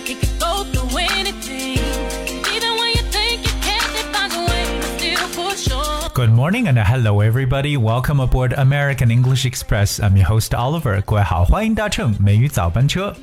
like it could go through anything. Even when you think you can't, it finds a way to still push on. Good morning and hello everybody. Welcome aboard American English Express. I'm your host Oliver. 各位好，欢迎搭乘美语早班车。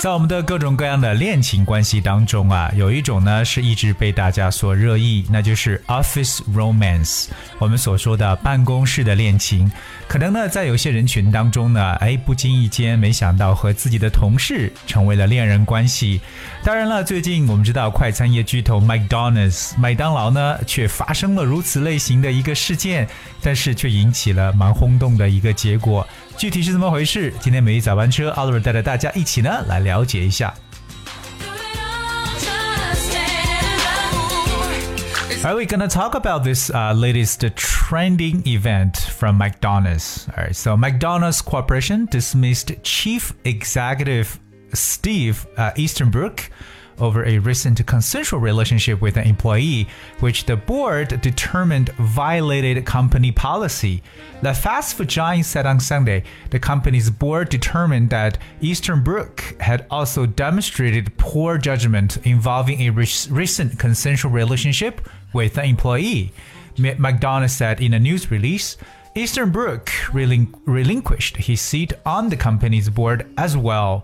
在我们的各种各样的恋情关系当中啊，有一种呢是一直被大家所热议，那就是 office romance，我们所说的办公室的恋情。可能呢，在有些人群当中呢，哎，不经意间没想到和自己的同事成为了恋人关系。当然了，最近我们知道快餐业巨头 McDonald's 麦当劳呢，却发生了如此类型的一个事件，但是却引起了蛮轰动的一个结果。具体是怎么回事？今天每一早班车奥特带着大家一起呢来了解一下。Are we gonna talk about this uh, latest trending event from McDonald's? All right, so McDonald's Corporation dismissed Chief Executive Steve uh, over a recent consensual relationship with an employee, which the board determined violated company policy. The fast food giant said on Sunday the company's board determined that Easterbrook had also demonstrated poor judgment involving a re- recent consensual relationship with an employee. McDonald's said in a news release, Easterbrook relinqu relinquished his seat on the company's board as well.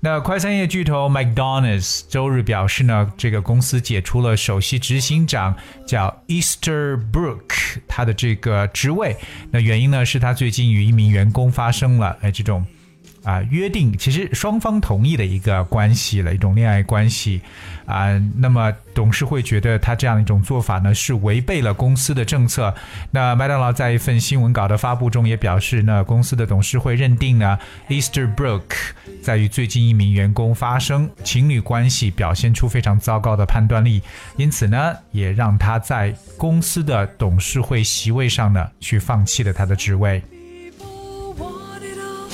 那快餐业巨头 McDonald's 周日表示呢，这个公司解除了首席执行长叫 Easter 他的这个职位。那原因呢是他最近与一名员工发生了哎这种啊、约定，其实双方同意的一个关系了，一种恋爱关系啊、那么董事会觉得他这样一种做法呢是违背了公司的政策。那麦当劳在一份新闻稿的发布中也表示，呢公司的董事会认定呢 Easterbrook 在与最近一名员工发生情侣关系，表现出非常糟糕的判断力，因此呢也让他在公司的董事会席位上呢去放弃了他的职位。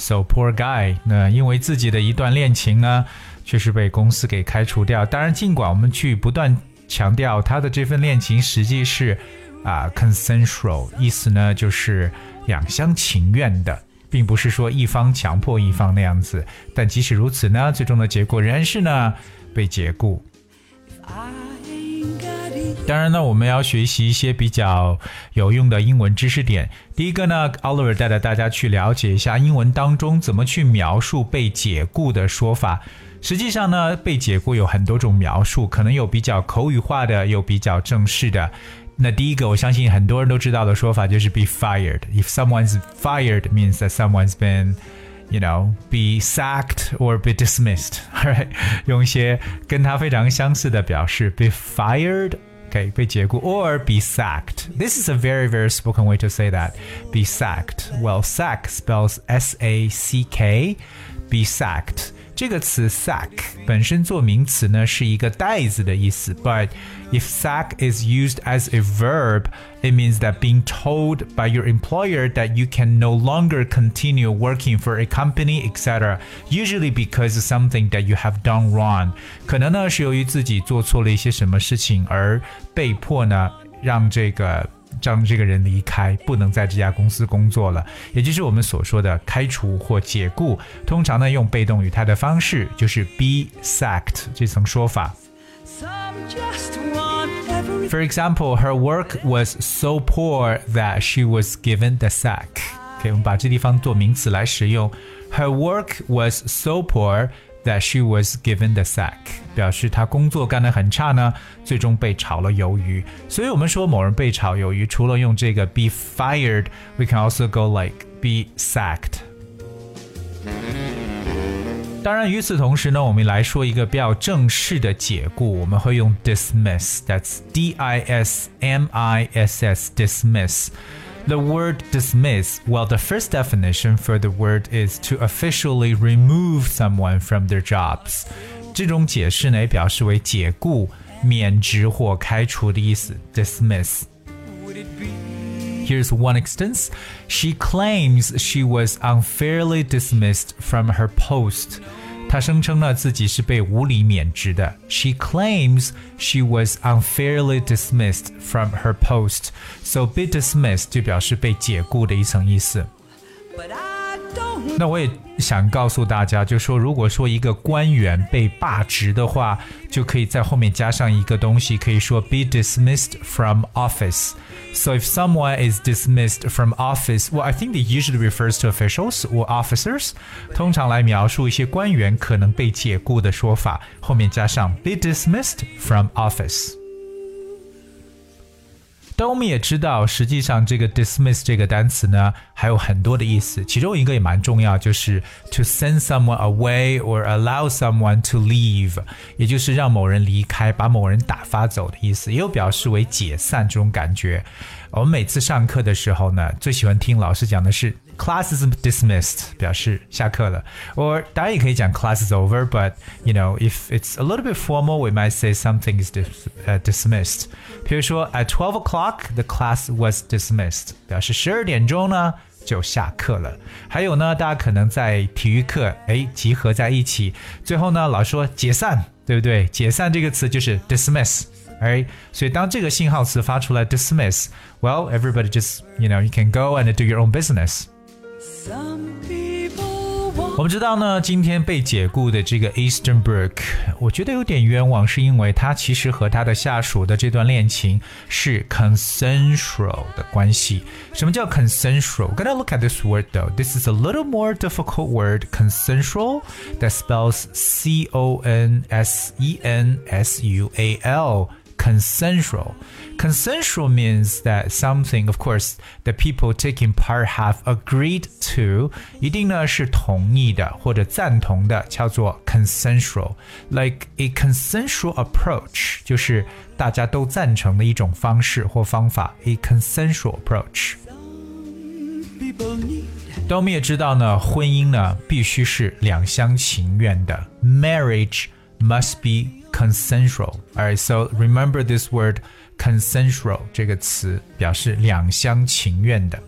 So poor guy，那因为自己的一段恋情呢，却是被公司给开除掉。当然，尽管我们去不断强调他的这份恋情实际是啊、consensual，意思呢就是两厢情愿的，并不是说一方强迫一方那样子。但即使如此呢，最终的结果仍然是呢被解雇。当然呢，我们要学习一些比较有用的英文知识点。第一个呢，Oliver 带着大家去了解一下英文当中怎么去描述被解雇的说法。实际上呢，被解雇有很多种描述，可能有比较口语化的，有比较正式的。那第一个，我相信很多人都知道的说法就是 be fired. If someone's fired, means that someone's been you know, be sacked or be dismissed. Alright，用一些跟它非常相似的表示，be fired。Okay, 被解雇 or be sacked. This is a very, very spoken way to say that. Be sacked. Well, sack spells S-A-C-K. Be sacked. 这个词 sack 本身做名词呢是一个袋子的意思，but if sack is used as a verb, it means that being told by your employer that you can no longer continue working for a company, etc. Usually because of something that you have done wrong. 可能呢是由于自己做错了一些什么事情而被迫呢让这个。 让这个人离开，不能在这家公司工作了，也就是我们所说的开除或解雇。通常呢，用被动语态的方式，就是 be sacked 这层说法。 Some just want everything. For example, her work was so poor that she was given the sack. OK，我们把这地方做名词来使用。Her work was so poor that she was given the sack，表示她工作干得很差呢，最终被炒了鱿鱼。所以我们说某人被炒鱿鱼，除了用这个 be fired，we can also go like be sacked。当然，与此同时呢，我们来说一个比较正式的解雇，我们会用 dismiss，that's D I S M I S S dismiss。 The word dismiss, well, the first definition for the word is to officially remove someone from their jobs. 这种解释呢，也表示为解雇、免职或开除的意思。Dismiss. Would it be? Here's one instance. She claims she was unfairly dismissed from her post. 她声称呢自己是被无理免职的。She claims she was unfairly dismissed from her post. So be dismissed 就表示被解雇的一层意思。but 那我也想告诉大家，就说如果说一个官员被罢职的话，就可以在后面加上一个东西，可以说 be dismissed from office。So if someone is dismissed from office, well, I think they usually refers to officials or officers，通常来描述一些官员可能被解雇的说法，后面加上 be dismissed from office。 但我们也知道，实际上这个 dismiss 这个单词呢，还有很多的意思，其中一个也蛮重要，就是 to send someone away or allow someone to leave，也就是让某人离开，把某人打发走的意思，也有表示为解散这种感觉。我们每次上课的时候呢，最喜欢听老师讲的是 class is dismissed，表示下课了。or 当然也可以讲 class is over，but you know if it's a little bit formal，we might say something is dis 呃 dismissed。比如说 at twelve o'clock the class was dismissed，表示十二点钟呢就下课了。还有呢，大家可能在体育课哎集合在一起，最后呢老师说解散，对不对？解散这个词就是 dismiss。Right? 所以当这个信号词发出来 dismiss, well, everybody just, you know, you can go and do your own business. 我们知道呢，今天被解雇的这个 Easterbrook，我觉得有点冤枉，是因为他其实和他的下属的这段恋情是 consensual 的关系。什么叫 consensual？We're gonna look at this word though. This is a little more difficult word, consensual, that spells C O N S E N S U A L. Consensual Consensual means that something, of course, the people taking part have agreed to，一定呢是同意的或者赞同的，叫做 consensual。Like a consensual approach，就是大家都赞成的一种方式或方法。A consensual approach。 people need 但我们也知道呢，婚姻呢必须是两厢情愿的，marriage must be consensual. Alright, so remember this word consensual 这个词表示两厢情愿的。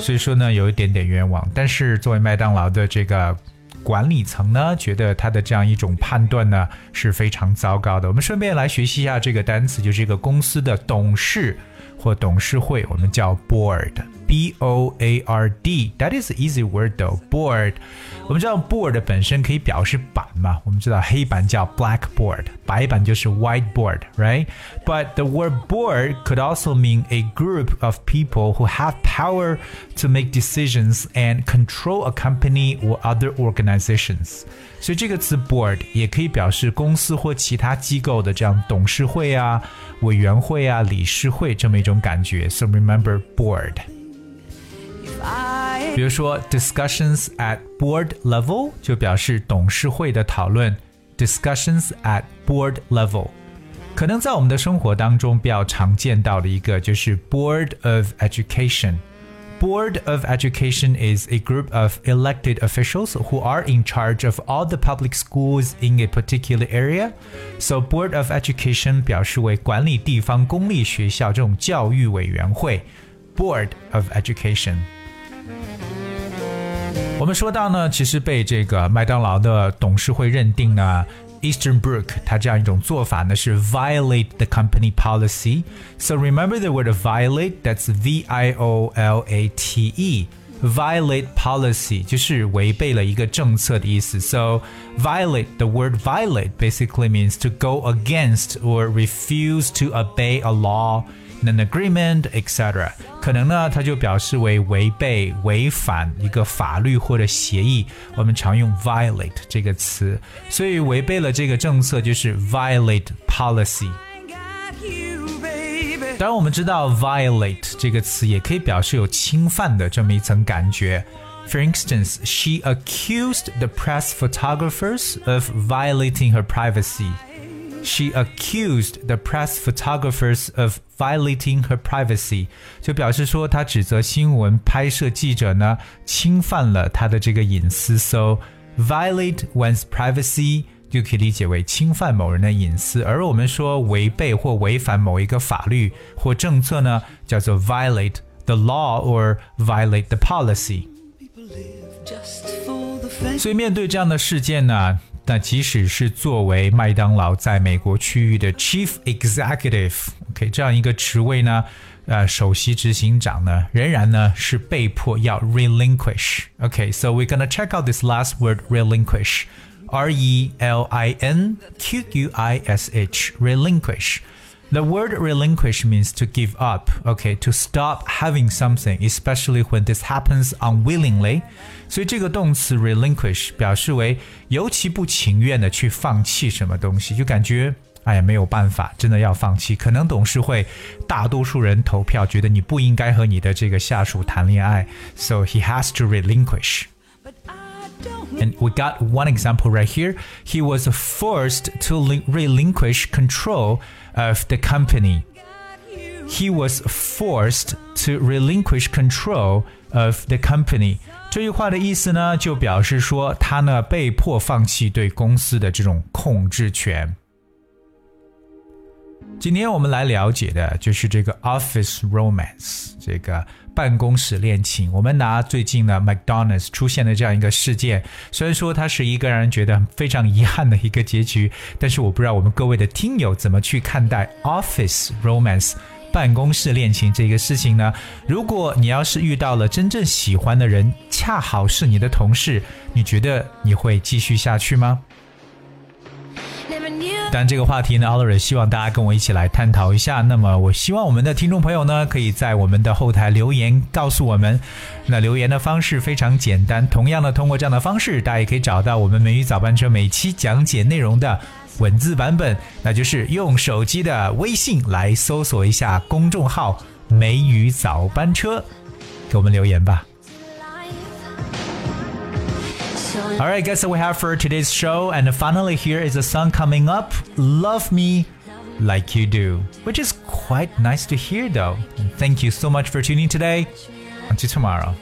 所以说呢，有一点点冤枉。但是作为麦当劳的这个管理层呢，觉得他的这样一种判断呢是非常糟糕的。我们顺便来学习一下这个单词，就是这个公司的董事或董事会，我们叫 board，b o a r d。That is an easy word though. Board，我们知道 board 本身可以表示板嘛，我们知道黑板叫 blackboard，白板就是 whiteboard，right？But the word board could also mean a group of people who have power to make decisions and control a company or other organizations。 所以这个词 board 也可以表示公司或其他机构的这样董事会啊、委员会啊、理事会这么一种感觉。So remember board。 if I 比如说 discussions at board level 就表示董事会的讨论，discussions at board level。可能在我们的生活当中比较常见到的一个就是 board of education。 Board of Education is a group of elected officials who are in charge of all the public schools in a particular area. So Board of Education 表示为管理地方公立学校这种教育委员会。Board of Education。我们说到呢，其实被这个麦当劳的董事会认定呢 Easterbrook 它这样一种做法呢是 violate the company policy. So remember the word violate that's V I O L A T E. Violate policy 就是违背了一个政策的意思。So violate the word violate basically means to go against or refuse to obey a law an agreement, etc. 可能呢，它就表示为违背、违反一个法律或者协议。我们常用 violate 这个词，所以违背了这个政策就是 violate policy。 got you, baby. 当然，我们知道 violate 这个词也可以表示有侵犯的这么一层感觉。For instance, she accused the press photographers of violating her privacy. She accused the press photographers of violating her privacy，就表示说她指责新闻拍摄记者呢侵犯了她的这个隐私。So violate one's privacy 就可以理解为侵犯某人的隐私，而我们说违背或违反某一个法律或政策呢，叫做 violate the law or violate the policy。 People live just for the fame. 所以面对这样的事件呢， 那即使是作为麦当劳在美国区域的 Chief Executive， OK，这样一个职位呢，呃，首席执行长呢，仍然呢是被迫要 relinquish。OK，so、okay, we're gonna check out this last word relinquish。R E L I N Q U I S H relinquish。 The word relinquish means to give up, okay, to stop having something, especially when this happens unwillingly. 所以这个动词 relinquish 表示为尤其不情愿的去放弃什么东西，就感觉哎呀没有办法，真的要放弃。可能董事会大多数人投票觉得你不应该和你的这个下属谈恋爱，so he has to relinquish. And we got one example right here. He was forced to relinquish control of the company. He was forced to relinquish control of the company. 这句话的意思呢，就表示说他呢被迫放弃对公司的这种控制权。 今天我们来了解的就是这个 office romance，这个办公室恋情。我们拿最近呢 McDonald's 出现的这样一个事件，虽然说它是一个让人觉得非常遗憾的一个结局，但是我不知道我们各位的听友怎么去看待 office romance 办公室恋情这个事情呢？如果你要是遇到了真正喜欢的人，恰好是你的同事，你觉得你会继续下去吗？但这个话题呢，Oliver 希望大家跟我一起来探讨一下。那么，我希望我们的听众朋友呢，可以在我们的后台留言告诉我们。那留言的方式非常简单，同样的，通过这样的方式，大家也可以找到我们美语早班车每期讲解内容的文字版本，那就是用手机的微信来搜索一下公众号“美语早班车”，给我们留言吧。All right, guys, so we have for today's show. And finally, here is a song coming up Love Me Like You Do, which is quite nice to hear, though. And thank you so much for tuning today. Until tomorrow.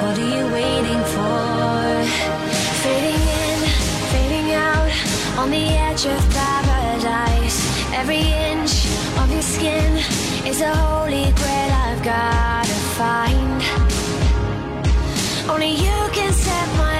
What are you waiting for? Fading in, fading out on the edge of paradise. Every inch of your skin is a holy grail I've gotta find. Only you can set my